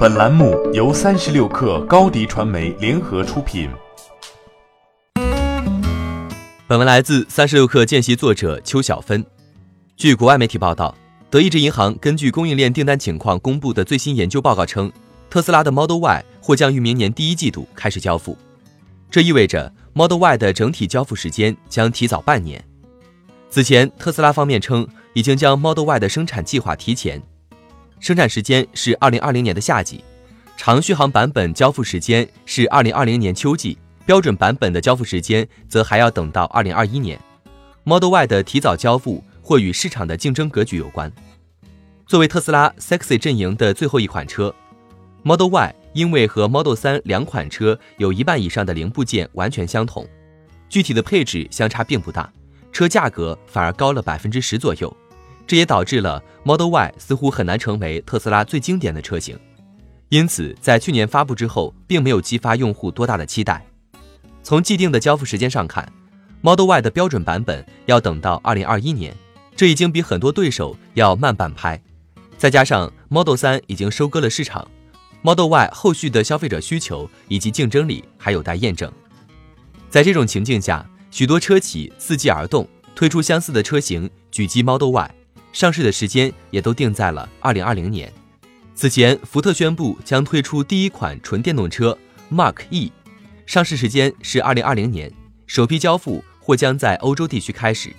本栏目由三十六氪高低传媒联合出品。本文来自三十六氪见习作者邱小芬。据国外媒体报道，德意志银行根据供应链订单情况公布的最新研究报告称，特斯拉的 Model Y 或将于明年第一季度开始交付。这意味着 Model Y 的整体交付时间将提早半年。此前，特斯拉方面称已经将 Model Y 的生产计划提前。生产时间是二零二零年的夏季，长续航版本交付时间是二零二零年秋季，标准版本的交付时间则还要等到二零二一年。Model Y 的提早交付或与市场的竞争格局有关。作为特斯拉 Sexy 阵营的最后一款车，Model Y 因为和 Model 3两款车有一半以上的零部件完全相同，具体的配置相差并不大，车价格反而高了百分之十左右。这也导致了 Model Y 似乎很难成为特斯拉最经典的车型，因此在去年发布之后，并没有激发用户多大的期待。从既定的交付时间上看，Model Y 的标准版本要等到2021年，这已经比很多对手要慢半拍。再加上 Model 3已经收割了市场，Model Y 后续的消费者需求以及竞争力还有待验证。在这种情境下，许多车企伺机而动，推出相似的车型，狙击 Model Y。上市的时间也都定在了二零二零年。此前，福特宣布将推出第一款纯电动车 Mark E，上市时间是二零二零年，首批交付或将在欧洲地区开始。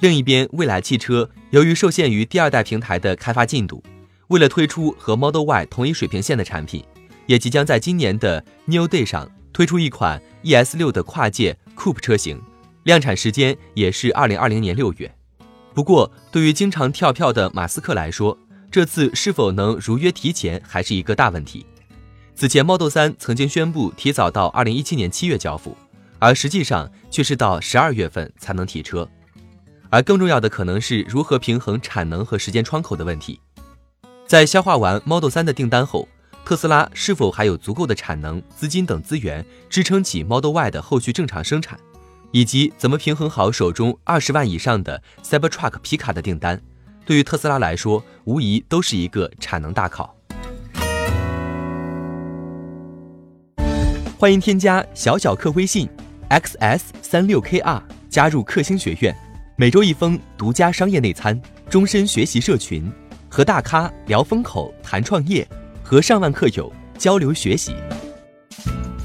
另一边，蔚来汽车由于受限于第二代平台的开发进度，为了推出和 Model Y 同一水平线的产品，也即将在今年的 New Day 上推出一款 ES 六的跨界 Coupe 车型，量产时间也是二零二零年六月。不过，对于经常跳票的马斯克来说，这次是否能如约提前还是一个大问题。此前，Model 3曾经宣布提早到2017年7月交付，而实际上却是到12月份才能提车。而更重要的可能是如何平衡产能和时间窗口的问题。在消化完 Model 3的订单后，特斯拉是否还有足够的产能、资金等资源支撑起 Model Y 的后续正常生产？以及怎么平衡好手中二十万以上的 Cybertruck 皮卡的订单，对于特斯拉来说，无疑都是一个产能大考。欢迎添加小小客微信 xs 三六 kr 加入克星学院，每周一封独家商业内参，终身学习社群，和大咖聊风口、谈创业，和上万客友交流学习。